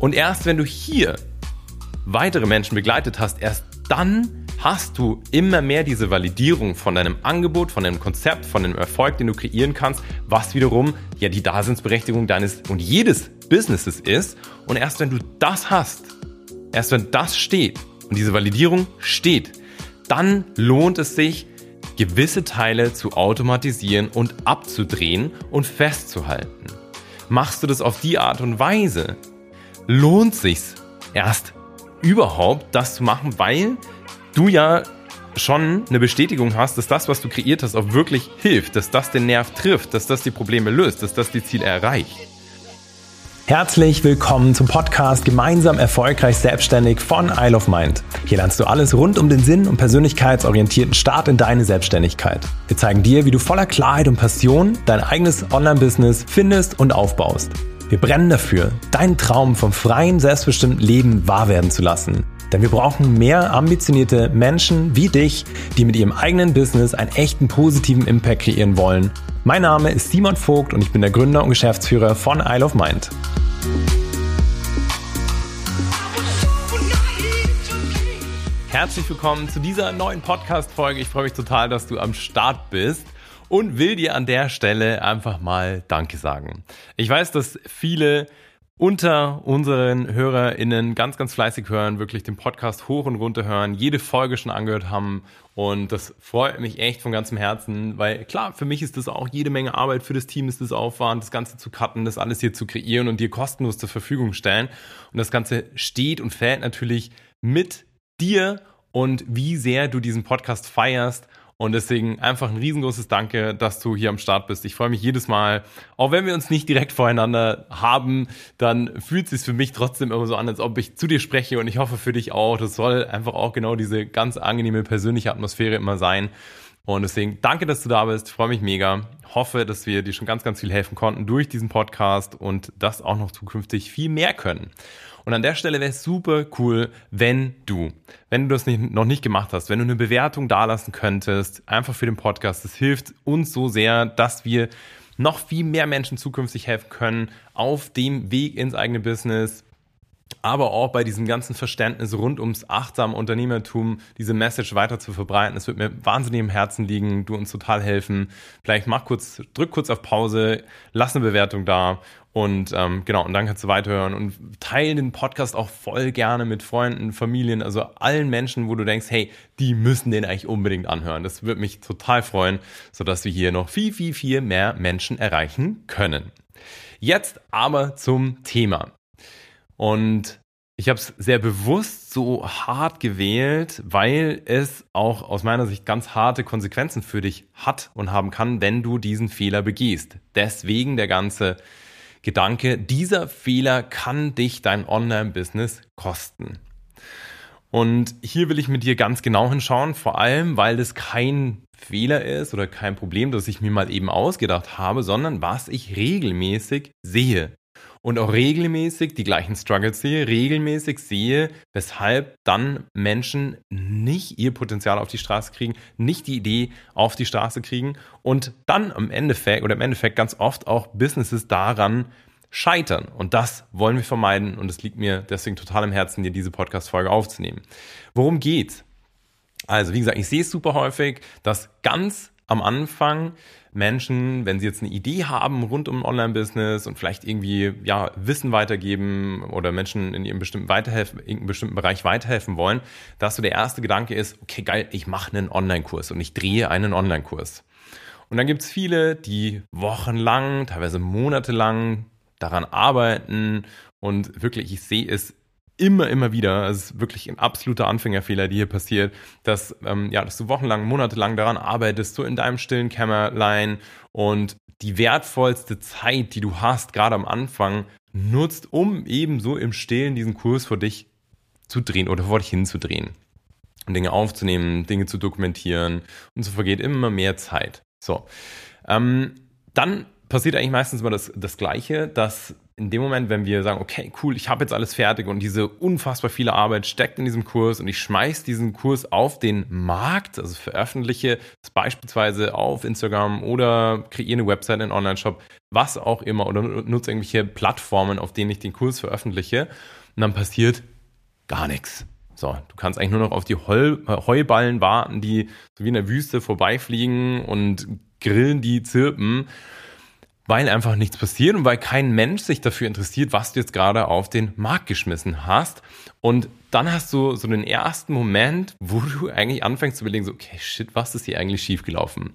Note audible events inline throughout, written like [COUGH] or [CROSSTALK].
Und erst wenn du hier weitere Menschen begleitet hast, erst dann hast du immer mehr diese Validierung von deinem Angebot, von deinem Konzept, von dem Erfolg, den du kreieren kannst, was wiederum ja die Daseinsberechtigung deines und jedes Businesses ist. Und erst wenn du das hast, erst wenn das steht und diese Validierung steht, dann lohnt es sich, gewisse Teile zu automatisieren und abzudrehen und festzuhalten. Machst du das auf die Art und Weise, lohnt sich's erst überhaupt das zu machen, weil du ja schon eine Bestätigung hast, dass das, was du kreiert hast, auch wirklich hilft, dass das den Nerv trifft, dass das die Probleme löst, dass das die Ziele erreicht. Herzlich willkommen zum Podcast Gemeinsam erfolgreich selbstständig von Isle of Mind. Hier lernst du alles rund um den Sinn und persönlichkeitsorientierten Start in deine Selbstständigkeit. Wir zeigen dir, wie du voller Klarheit und Passion dein eigenes Online-Business findest und aufbaust. Wir brennen dafür, deinen Traum vom freien, selbstbestimmten Leben wahr werden zu lassen. Denn wir brauchen mehr ambitionierte Menschen wie dich, die mit ihrem eigenen Business einen echten positiven Impact kreieren wollen. Mein Name ist Simon Vogt und ich bin der Gründer und Geschäftsführer von Isle of Mind. Herzlich willkommen zu dieser neuen Podcast-Folge. Ich freue mich total, dass du am Start bist und will dir an der Stelle einfach mal Danke sagen. Ich weiß, dass viele unter unseren HörerInnen ganz, ganz fleißig hören, wirklich den Podcast hoch und runter hören, jede Folge schon angehört haben. Und das freut mich echt von ganzem Herzen, weil klar, für mich ist das auch jede Menge Arbeit, für das Team ist das Aufwand, das Ganze zu cutten, das alles hier zu kreieren und dir kostenlos zur Verfügung stellen. Und das Ganze steht und fällt natürlich mit dir und wie sehr du diesen Podcast feierst und deswegen einfach ein riesengroßes Danke, dass du hier am Start bist. Ich freue mich jedes Mal, auch wenn wir uns nicht direkt voreinander haben, dann fühlt es sich für mich trotzdem immer so an, als ob ich zu dir spreche und ich hoffe für dich auch. Das soll einfach auch genau diese ganz angenehme persönliche Atmosphäre immer sein. Und deswegen danke, dass du da bist. Freue mich mega. Hoffe, dass wir dir schon ganz, ganz viel helfen konnten durch diesen Podcast und das auch noch zukünftig viel mehr können. Und an der Stelle wäre es super cool, wenn du, wenn du das nicht, noch nicht gemacht hast, wenn du eine Bewertung dalassen könntest, einfach für den Podcast. Das hilft uns so sehr, dass wir noch viel mehr Menschen zukünftig helfen können auf dem Weg ins eigene Business, aber auch bei diesem ganzen Verständnis rund ums achtsame Unternehmertum diese Message weiter zu verbreiten. Es wird mir wahnsinnig im Herzen liegen, du uns total helfen. Vielleicht mach kurz, drück kurz auf Pause, lass eine Bewertung da und ähm, genau, und dann kannst du weiterhören und teile den Podcast auch voll gerne mit Freunden, Familien, also allen Menschen, wo du denkst, hey, die müssen den eigentlich unbedingt anhören. Das würde mich total freuen, sodass wir hier noch viel, viel, viel mehr Menschen erreichen können. Jetzt aber zum Thema. Und ich habe es sehr bewusst so hart gewählt, weil es auch aus meiner Sicht ganz harte Konsequenzen für dich hat und haben kann, wenn du diesen Fehler begehst. Deswegen der ganze Gedanke, dieser Fehler kann dich dein Online-Business kosten. Und hier will ich mit dir ganz genau hinschauen, vor allem, weil das kein Fehler ist oder kein Problem, das ich mir mal eben ausgedacht habe, sondern was ich regelmäßig sehe und auch regelmäßig die gleichen Struggles sehe, regelmäßig sehe, weshalb dann Menschen nicht ihr Potenzial auf die Straße kriegen, nicht die Idee auf die Straße kriegen und dann im Endeffekt oder im Endeffekt ganz oft auch Businesses daran scheitern. Und das wollen wir vermeiden und es liegt mir deswegen total im Herzen, dir diese Podcast-Folge aufzunehmen. Worum geht's? Also, wie gesagt, ich sehe es super häufig, dass ganz am Anfang Menschen, wenn sie jetzt eine Idee haben rund um Online-Business und vielleicht irgendwie ja Wissen weitergeben oder Menschen in ihrem bestimmten weiterhelfen, in einem bestimmten Bereich weiterhelfen wollen, dass so der erste Gedanke ist, okay, geil, ich mache einen Online-Kurs und ich drehe einen Online-Kurs. Und dann gibt's viele, die wochenlang, teilweise monatelang daran arbeiten und wirklich, ich sehe es immer, immer wieder, es ist wirklich ein absoluter Anfängerfehler, die hier passiert, dass, ähm, ja, dass du wochenlang, monatelang daran arbeitest, so in deinem stillen Kämmerlein und die wertvollste Zeit, die du hast, gerade am Anfang, nutzt, um eben so im Stillen diesen Kurs vor dich zu drehen oder vor dich hinzudrehen. Dinge aufzunehmen, Dinge zu dokumentieren und so vergeht immer mehr Zeit. So. Ähm, dann passiert eigentlich meistens immer das, das Gleiche, dass in dem Moment, wenn wir sagen, okay, cool, ich habe jetzt alles fertig und diese unfassbar viele Arbeit steckt in diesem Kurs und ich schmeiß diesen Kurs auf den Markt, also veröffentliche es beispielsweise auf Instagram oder kreiere eine Website, einen Online-Shop, was auch immer oder nutze irgendwelche Plattformen, auf denen ich den Kurs veröffentliche und dann passiert gar nichts. So, du kannst eigentlich nur noch auf die Heuballen warten, die so wie in der Wüste vorbeifliegen und Grillen, die zirpen weil einfach nichts passiert und weil kein Mensch sich dafür interessiert, was du jetzt gerade auf den Markt geschmissen hast. Und dann hast du so den ersten Moment, wo du eigentlich anfängst zu überlegen, so, okay, shit, was ist hier eigentlich schiefgelaufen?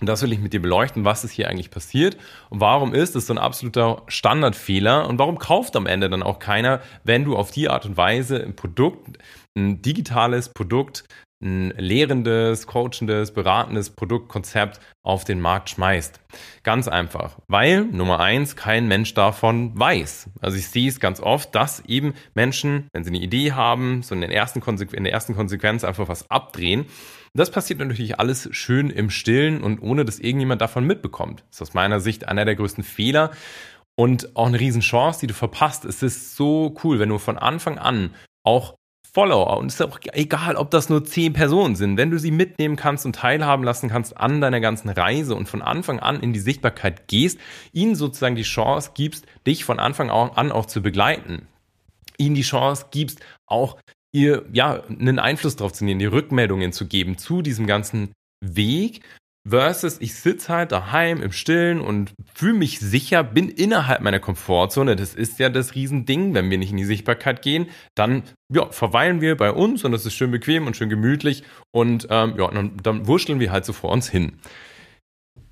Und das will ich mit dir beleuchten, was ist hier eigentlich passiert und warum ist es so ein absoluter Standardfehler und warum kauft am Ende dann auch keiner, wenn du auf die Art und Weise ein Produkt, ein digitales Produkt ein lehrendes, coachendes, beratendes Produktkonzept auf den Markt schmeißt. Ganz einfach, weil Nummer eins kein Mensch davon weiß. Also ich sehe es ganz oft, dass eben Menschen, wenn sie eine Idee haben, so in, den ersten in der ersten Konsequenz einfach was abdrehen. Das passiert natürlich alles schön im Stillen und ohne, dass irgendjemand davon mitbekommt. Das ist aus meiner Sicht einer der größten Fehler und auch eine Riesenchance, die du verpasst. Es ist so cool, wenn du von Anfang an auch Follower. Und es ist auch egal, ob das nur zehn Personen sind. Wenn du sie mitnehmen kannst und teilhaben lassen kannst an deiner ganzen Reise und von Anfang an in die Sichtbarkeit gehst, ihnen sozusagen die Chance gibst, dich von Anfang an auch zu begleiten. Ihnen die Chance gibst, auch ihr, ja, einen Einfluss drauf zu nehmen, die Rückmeldungen zu geben zu diesem ganzen Weg Versus ich sitze halt daheim im Stillen und fühle mich sicher, bin innerhalb meiner Komfortzone. Das ist ja das Riesending. Wenn wir nicht in die Sichtbarkeit gehen, dann ja, verweilen wir bei uns und das ist schön bequem und schön gemütlich und ähm, ja, dann, dann wurschteln wir halt so vor uns hin.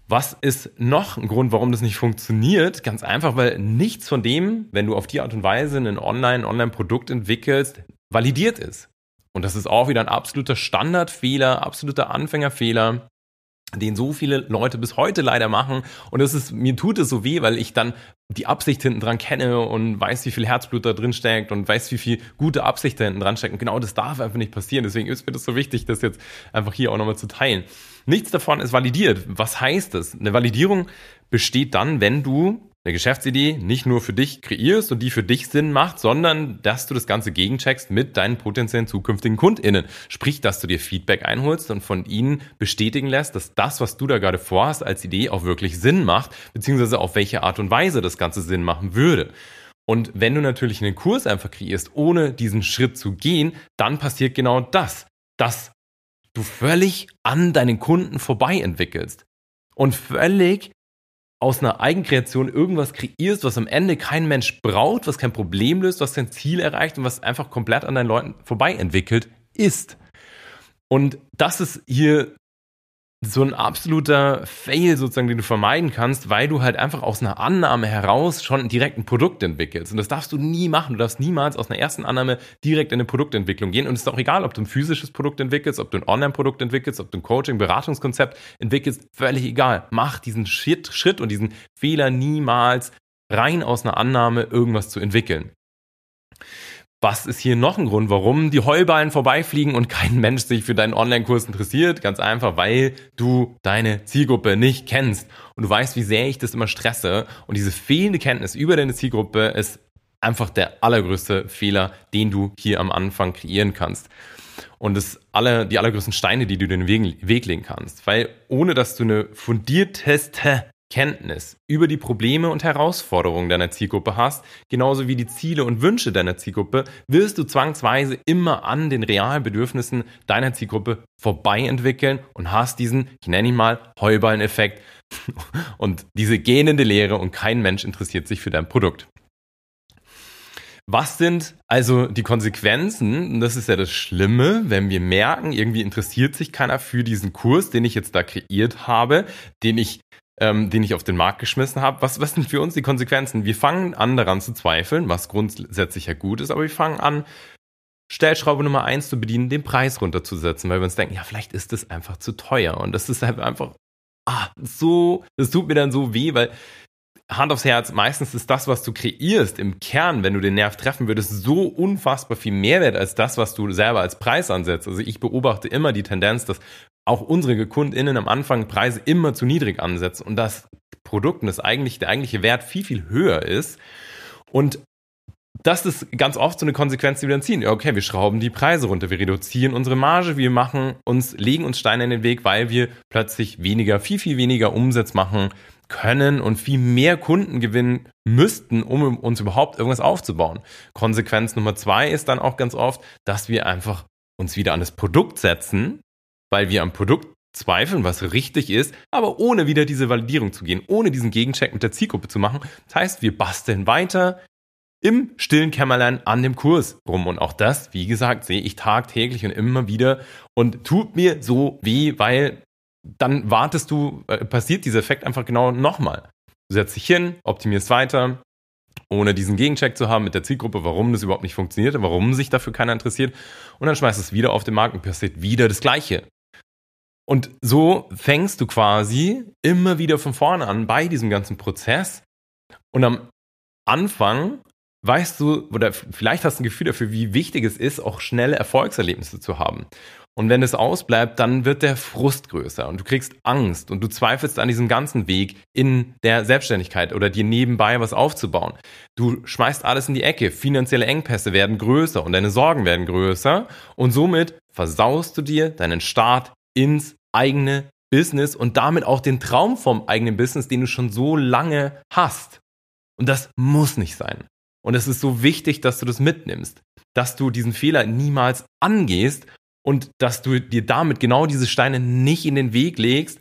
Was ist noch ein Grund, warum das nicht funktioniert? Ganz einfach, weil nichts von dem, wenn du auf die Art und Weise ein Online, Online-Produkt entwickelst, validiert ist. Und das ist auch wieder ein absoluter Standardfehler, absoluter Anfängerfehler den so viele Leute bis heute leider machen. Und das ist, mir tut es so weh, weil ich dann die Absicht hinten dran kenne und weiß, wie viel Herzblut da drin steckt und weiß, wie viel gute Absicht da hinten dran steckt. Und genau das darf einfach nicht passieren. Deswegen ist mir das so wichtig, das jetzt einfach hier auch nochmal zu teilen. Nichts davon ist validiert. Was heißt das? Eine Validierung besteht dann, wenn du eine Geschäftsidee nicht nur für dich kreierst und die für dich Sinn macht, sondern dass du das Ganze gegencheckst mit deinen potenziellen zukünftigen KundInnen. Sprich, dass du dir Feedback einholst und von ihnen bestätigen lässt, dass das, was du da gerade vorhast, als Idee auch wirklich Sinn macht, beziehungsweise auf welche Art und Weise das Ganze Sinn machen würde. Und wenn du natürlich einen Kurs einfach kreierst, ohne diesen Schritt zu gehen, dann passiert genau das, dass du völlig an deinen Kunden vorbei entwickelst und völlig aus einer Eigenkreation irgendwas kreierst, was am Ende kein Mensch braucht, was kein Problem löst, was kein Ziel erreicht und was einfach komplett an deinen Leuten vorbei entwickelt ist. Und das ist hier so ein absoluter Fail sozusagen, den du vermeiden kannst, weil du halt einfach aus einer Annahme heraus schon direkt ein Produkt entwickelst. Und das darfst du nie machen. Du darfst niemals aus einer ersten Annahme direkt in eine Produktentwicklung gehen. Und es ist auch egal, ob du ein physisches Produkt entwickelst, ob du ein Online-Produkt entwickelst, ob du ein Coaching, Beratungskonzept entwickelst, völlig egal. Mach diesen Schritt, Schritt und diesen Fehler niemals rein aus einer Annahme irgendwas zu entwickeln. Was ist hier noch ein Grund, warum die Heuballen vorbeifliegen und kein Mensch sich für deinen Online-Kurs interessiert? Ganz einfach, weil du deine Zielgruppe nicht kennst. Und du weißt, wie sehr ich das immer stresse. Und diese fehlende Kenntnis über deine Zielgruppe ist einfach der allergrößte Fehler, den du hier am Anfang kreieren kannst. Und das aller, die allergrößten Steine, die du den Weg legen kannst. Weil ohne dass du eine fundierteste Kenntnis über die Probleme und Herausforderungen deiner Zielgruppe hast, genauso wie die Ziele und Wünsche deiner Zielgruppe, wirst du zwangsweise immer an den realen Bedürfnissen deiner Zielgruppe vorbei entwickeln und hast diesen, ich nenne ihn mal, Heuballen-Effekt [LAUGHS] und diese gähnende Lehre und kein Mensch interessiert sich für dein Produkt. Was sind also die Konsequenzen? Und das ist ja das Schlimme, wenn wir merken, irgendwie interessiert sich keiner für diesen Kurs, den ich jetzt da kreiert habe, den ich ähm, den ich auf den Markt geschmissen habe. Was, was sind für uns die Konsequenzen? Wir fangen an daran zu zweifeln, was grundsätzlich ja gut ist, aber wir fangen an, Stellschraube Nummer eins zu bedienen, den Preis runterzusetzen, weil wir uns denken, ja, vielleicht ist das einfach zu teuer. Und das ist halt einfach, ah, so, das tut mir dann so weh, weil Hand aufs Herz, meistens ist das, was du kreierst im Kern, wenn du den Nerv treffen würdest, so unfassbar viel Mehrwert als das, was du selber als Preis ansetzt. Also ich beobachte immer die Tendenz, dass auch unsere KundInnen am Anfang Preise immer zu niedrig ansetzen und das Produkt und das eigentlich, der eigentliche Wert viel, viel höher ist. Und das ist ganz oft so eine Konsequenz, die wir dann ziehen. Okay, wir schrauben die Preise runter, wir reduzieren unsere Marge, wir machen uns, legen uns Steine in den Weg, weil wir plötzlich weniger, viel, viel weniger Umsatz machen können und viel mehr Kunden gewinnen müssten, um uns überhaupt irgendwas aufzubauen. Konsequenz Nummer zwei ist dann auch ganz oft, dass wir einfach uns wieder an das Produkt setzen, weil wir am Produkt zweifeln, was richtig ist, aber ohne wieder diese Validierung zu gehen, ohne diesen Gegencheck mit der Zielgruppe zu machen. Das heißt, wir basteln weiter, im stillen Kämmerlein an dem Kurs rum. Und auch das, wie gesagt, sehe ich tagtäglich und immer wieder und tut mir so weh, weil dann wartest du, äh, passiert dieser Effekt einfach genau nochmal. Du setzt dich hin, optimierst weiter, ohne diesen Gegencheck zu haben mit der Zielgruppe, warum das überhaupt nicht funktioniert, warum sich dafür keiner interessiert. Und dann schmeißt es wieder auf den Markt und passiert wieder das Gleiche. Und so fängst du quasi immer wieder von vorne an bei diesem ganzen Prozess. Und am Anfang weißt du, oder vielleicht hast du ein Gefühl dafür, wie wichtig es ist, auch schnelle Erfolgserlebnisse zu haben. Und wenn es ausbleibt, dann wird der Frust größer und du kriegst Angst und du zweifelst an diesem ganzen Weg in der Selbstständigkeit oder dir nebenbei was aufzubauen. Du schmeißt alles in die Ecke, finanzielle Engpässe werden größer und deine Sorgen werden größer und somit versaust du dir deinen Start ins eigene Business und damit auch den Traum vom eigenen Business, den du schon so lange hast. Und das muss nicht sein. Und es ist so wichtig, dass du das mitnimmst, dass du diesen Fehler niemals angehst und dass du dir damit genau diese Steine nicht in den Weg legst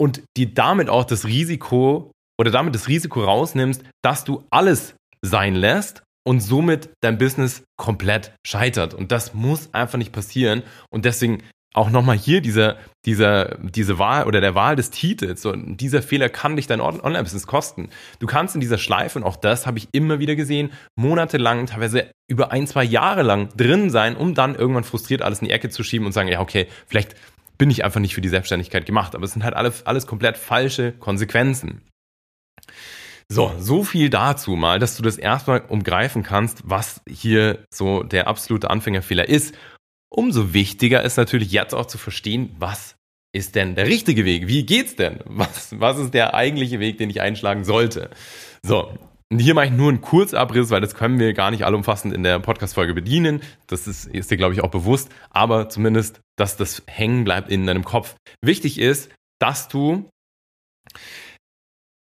und dir damit auch das Risiko oder damit das Risiko rausnimmst, dass du alles sein lässt und somit dein Business komplett scheitert. Und das muss einfach nicht passieren. Und deswegen auch nochmal hier dieser, dieser, diese Wahl oder der Wahl des Titels. So, dieser Fehler kann dich dein Online-Business kosten. Du kannst in dieser Schleife, und auch das habe ich immer wieder gesehen, monatelang, teilweise über ein, zwei Jahre lang drin sein, um dann irgendwann frustriert alles in die Ecke zu schieben und sagen, ja, okay, vielleicht bin ich einfach nicht für die Selbstständigkeit gemacht. Aber es sind halt alles, alles komplett falsche Konsequenzen. So, so viel dazu mal, dass du das erstmal umgreifen kannst, was hier so der absolute Anfängerfehler ist Umso wichtiger ist natürlich jetzt auch zu verstehen, was ist denn der richtige Weg? Wie geht's denn? Was, was ist der eigentliche Weg, den ich einschlagen sollte? So. Und hier mache ich nur einen Kurzabriss, weil das können wir gar nicht allumfassend in der Podcast-Folge bedienen. Das ist, ist dir, glaube ich, auch bewusst. Aber zumindest, dass das hängen bleibt in deinem Kopf. Wichtig ist, dass du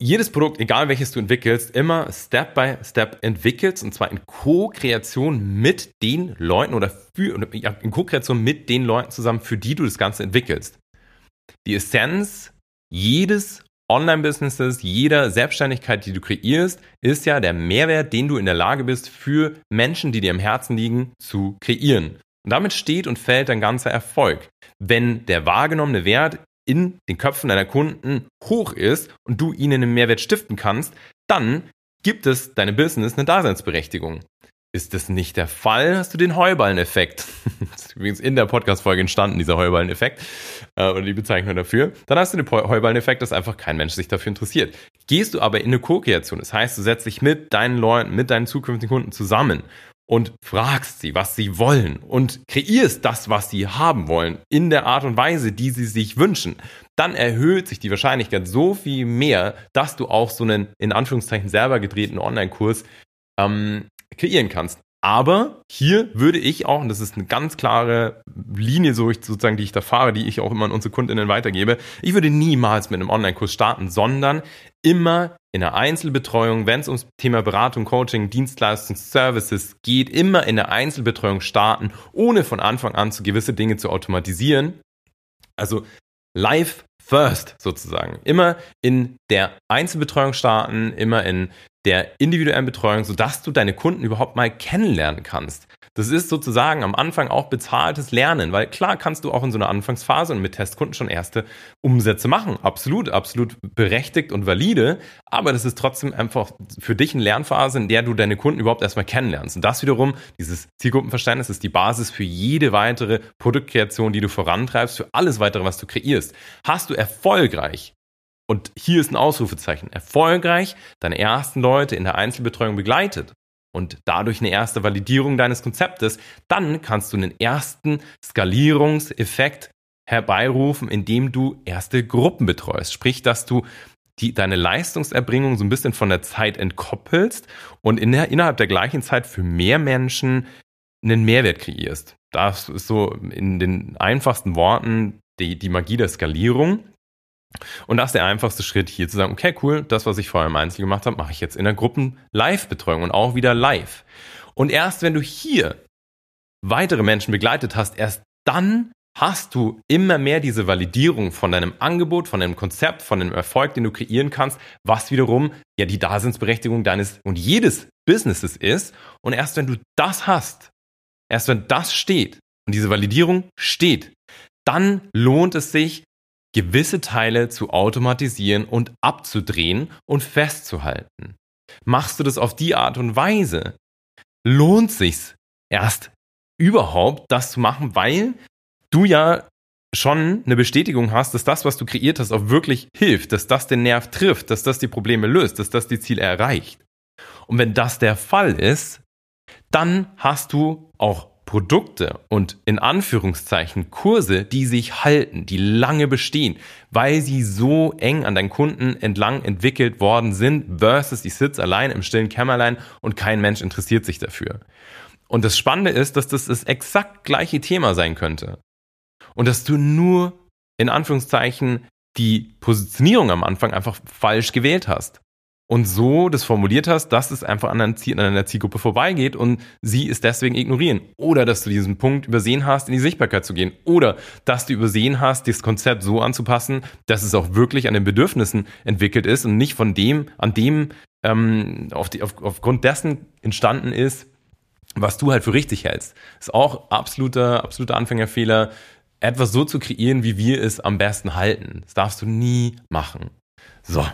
jedes Produkt, egal welches du entwickelst, immer Step by Step entwickelst und zwar in Co-Kreation mit den Leuten oder für, in Co-Kreation mit den Leuten zusammen, für die du das Ganze entwickelst. Die Essenz jedes Online-Businesses, jeder Selbstständigkeit, die du kreierst, ist ja der Mehrwert, den du in der Lage bist, für Menschen, die dir am Herzen liegen, zu kreieren. Und damit steht und fällt dein ganzer Erfolg. Wenn der wahrgenommene Wert in den Köpfen deiner Kunden hoch ist und du ihnen einen Mehrwert stiften kannst, dann gibt es deinem Business eine Daseinsberechtigung. Ist das nicht der Fall, hast du den Heuballeneffekt. [LAUGHS] das ist übrigens in der Podcast-Folge entstanden, dieser Heuballeneffekt, äh, oder die Bezeichnung dafür. Dann hast du den Heuballeneffekt, dass einfach kein Mensch sich dafür interessiert. Gehst du aber in eine Co-Kreation, das heißt, du setzt dich mit deinen Leuten, mit deinen zukünftigen Kunden zusammen und fragst sie, was sie wollen und kreierst das, was sie haben wollen, in der Art und Weise, die sie sich wünschen, dann erhöht sich die Wahrscheinlichkeit so viel mehr, dass du auch so einen in Anführungszeichen selber gedrehten Online-Kurs ähm, kreieren kannst. Aber hier würde ich auch, und das ist eine ganz klare Linie, so ich, sozusagen, die ich da fahre, die ich auch immer an unsere Kundinnen weitergebe, ich würde niemals mit einem Online-Kurs starten, sondern immer in der Einzelbetreuung, wenn es ums Thema Beratung, Coaching, Dienstleistung, Services geht, immer in der Einzelbetreuung starten, ohne von Anfang an zu gewisse Dinge zu automatisieren. Also live first sozusagen. Immer in der Einzelbetreuung starten, immer in der individuellen Betreuung, sodass du deine Kunden überhaupt mal kennenlernen kannst. Das ist sozusagen am Anfang auch bezahltes Lernen, weil klar kannst du auch in so einer Anfangsphase und mit Testkunden schon erste Umsätze machen. Absolut, absolut berechtigt und valide, aber das ist trotzdem einfach für dich eine Lernphase, in der du deine Kunden überhaupt erstmal kennenlernst. Und das wiederum, dieses Zielgruppenverständnis ist die Basis für jede weitere Produktkreation, die du vorantreibst, für alles weitere, was du kreierst. Hast du erfolgreich und hier ist ein Ausrufezeichen. Erfolgreich deine ersten Leute in der Einzelbetreuung begleitet und dadurch eine erste Validierung deines Konzeptes, dann kannst du einen ersten Skalierungseffekt herbeirufen, indem du erste Gruppen betreust. Sprich, dass du die, deine Leistungserbringung so ein bisschen von der Zeit entkoppelst und in der, innerhalb der gleichen Zeit für mehr Menschen einen Mehrwert kreierst. Das ist so in den einfachsten Worten die, die Magie der Skalierung. Und das ist der einfachste Schritt hier zu sagen, okay, cool, das, was ich vorher im Einzel gemacht habe, mache ich jetzt in der Gruppen-Live-Betreuung und auch wieder live. Und erst wenn du hier weitere Menschen begleitet hast, erst dann hast du immer mehr diese Validierung von deinem Angebot, von deinem Konzept, von dem Erfolg, den du kreieren kannst, was wiederum ja die Daseinsberechtigung deines und jedes Businesses ist. Und erst wenn du das hast, erst wenn das steht und diese Validierung steht, dann lohnt es sich, gewisse Teile zu automatisieren und abzudrehen und festzuhalten. Machst du das auf die Art und Weise, lohnt sich's erst überhaupt, das zu machen, weil du ja schon eine Bestätigung hast, dass das, was du kreiert hast, auch wirklich hilft, dass das den Nerv trifft, dass das die Probleme löst, dass das die Ziele erreicht. Und wenn das der Fall ist, dann hast du auch Produkte und in Anführungszeichen Kurse, die sich halten, die lange bestehen, weil sie so eng an deinen Kunden entlang entwickelt worden sind, versus die sitzt allein im stillen Kämmerlein und kein Mensch interessiert sich dafür. Und das Spannende ist, dass das das exakt gleiche Thema sein könnte. Und dass du nur in Anführungszeichen die Positionierung am Anfang einfach falsch gewählt hast und so das formuliert hast, dass es einfach an, einer Zielgruppe vorbeigeht und sie es deswegen ignorieren. Oder dass du diesen Punkt übersehen hast, in die Sichtbarkeit zu gehen. Oder dass du übersehen hast, das Konzept so anzupassen, dass es auch wirklich an den Bedürfnissen entwickelt ist und nicht von dem, an dem, ähm, auf die, auf, aufgrund dessen entstanden ist, was du halt für richtig hältst. ist auch absoluter, absoluter Anfängerfehler, etwas so zu kreieren, wie wir es am besten halten. Das darfst du nie machen. So,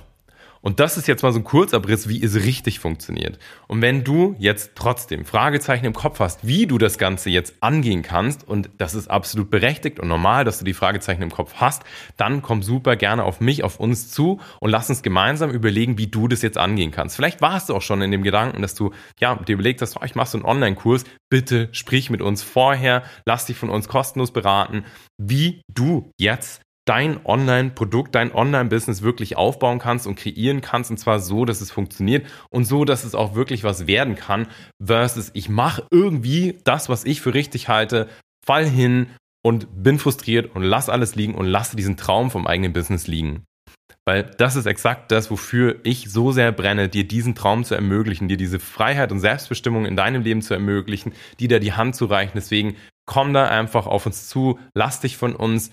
und das ist jetzt mal so ein Kurzabriss, wie es richtig funktioniert. Und wenn du jetzt trotzdem Fragezeichen im Kopf hast, wie du das Ganze jetzt angehen kannst, und das ist absolut berechtigt und normal, dass du die Fragezeichen im Kopf hast, dann komm super gerne auf mich, auf uns zu und lass uns gemeinsam überlegen, wie du das jetzt angehen kannst. Vielleicht warst du auch schon in dem Gedanken, dass du ja, dir überlegt hast, oh, ich mache so einen Online-Kurs. Bitte sprich mit uns vorher, lass dich von uns kostenlos beraten, wie du jetzt dein Online-Produkt, dein Online-Business wirklich aufbauen kannst und kreieren kannst und zwar so, dass es funktioniert und so, dass es auch wirklich was werden kann, versus ich mache irgendwie das, was ich für richtig halte, fall hin und bin frustriert und lass alles liegen und lasse diesen Traum vom eigenen Business liegen. Weil das ist exakt das, wofür ich so sehr brenne, dir diesen Traum zu ermöglichen, dir diese Freiheit und Selbstbestimmung in deinem Leben zu ermöglichen, dir da die Hand zu reichen. Deswegen komm da einfach auf uns zu, lass dich von uns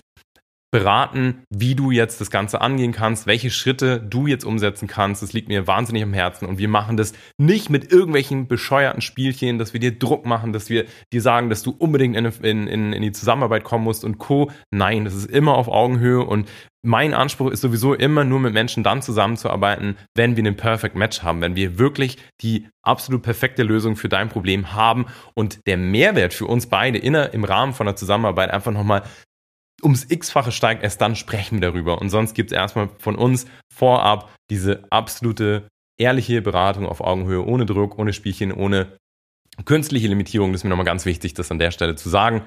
beraten, wie du jetzt das Ganze angehen kannst, welche Schritte du jetzt umsetzen kannst. Das liegt mir wahnsinnig am Herzen und wir machen das nicht mit irgendwelchen bescheuerten Spielchen, dass wir dir Druck machen, dass wir dir sagen, dass du unbedingt in, in, in die Zusammenarbeit kommen musst und Co. Nein, das ist immer auf Augenhöhe und mein Anspruch ist sowieso immer nur mit Menschen dann zusammenzuarbeiten, wenn wir einen Perfect Match haben, wenn wir wirklich die absolut perfekte Lösung für dein Problem haben und der Mehrwert für uns beide inner, im Rahmen von der Zusammenarbeit einfach nochmal ums x-fache steigt, erst dann sprechen wir darüber. Und sonst gibt es erstmal von uns vorab diese absolute ehrliche Beratung auf Augenhöhe, ohne Druck, ohne Spielchen, ohne künstliche Limitierung. Das ist mir nochmal ganz wichtig, das an der Stelle zu sagen,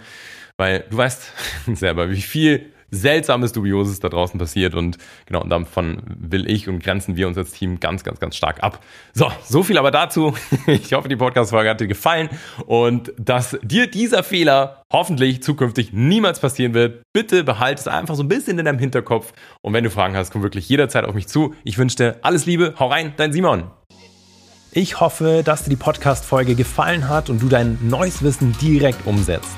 weil du weißt [LAUGHS] selber, wie viel Seltsames, Dubioses da draußen passiert und genau, davon will ich und grenzen wir uns als Team ganz, ganz, ganz stark ab. So, so viel aber dazu. [LAUGHS] Ich hoffe, die Podcast-Folge hat dir gefallen und dass dir dieser Fehler hoffentlich zukünftig niemals passieren wird. Bitte behalte es einfach so ein bisschen in deinem Hinterkopf und wenn du Fragen hast, komm wirklich jederzeit auf mich zu. Ich wünsche dir alles Liebe, hau rein, dein Simon. Ich hoffe, dass dir die Podcast-Folge gefallen hat und du dein neues Wissen direkt umsetzt.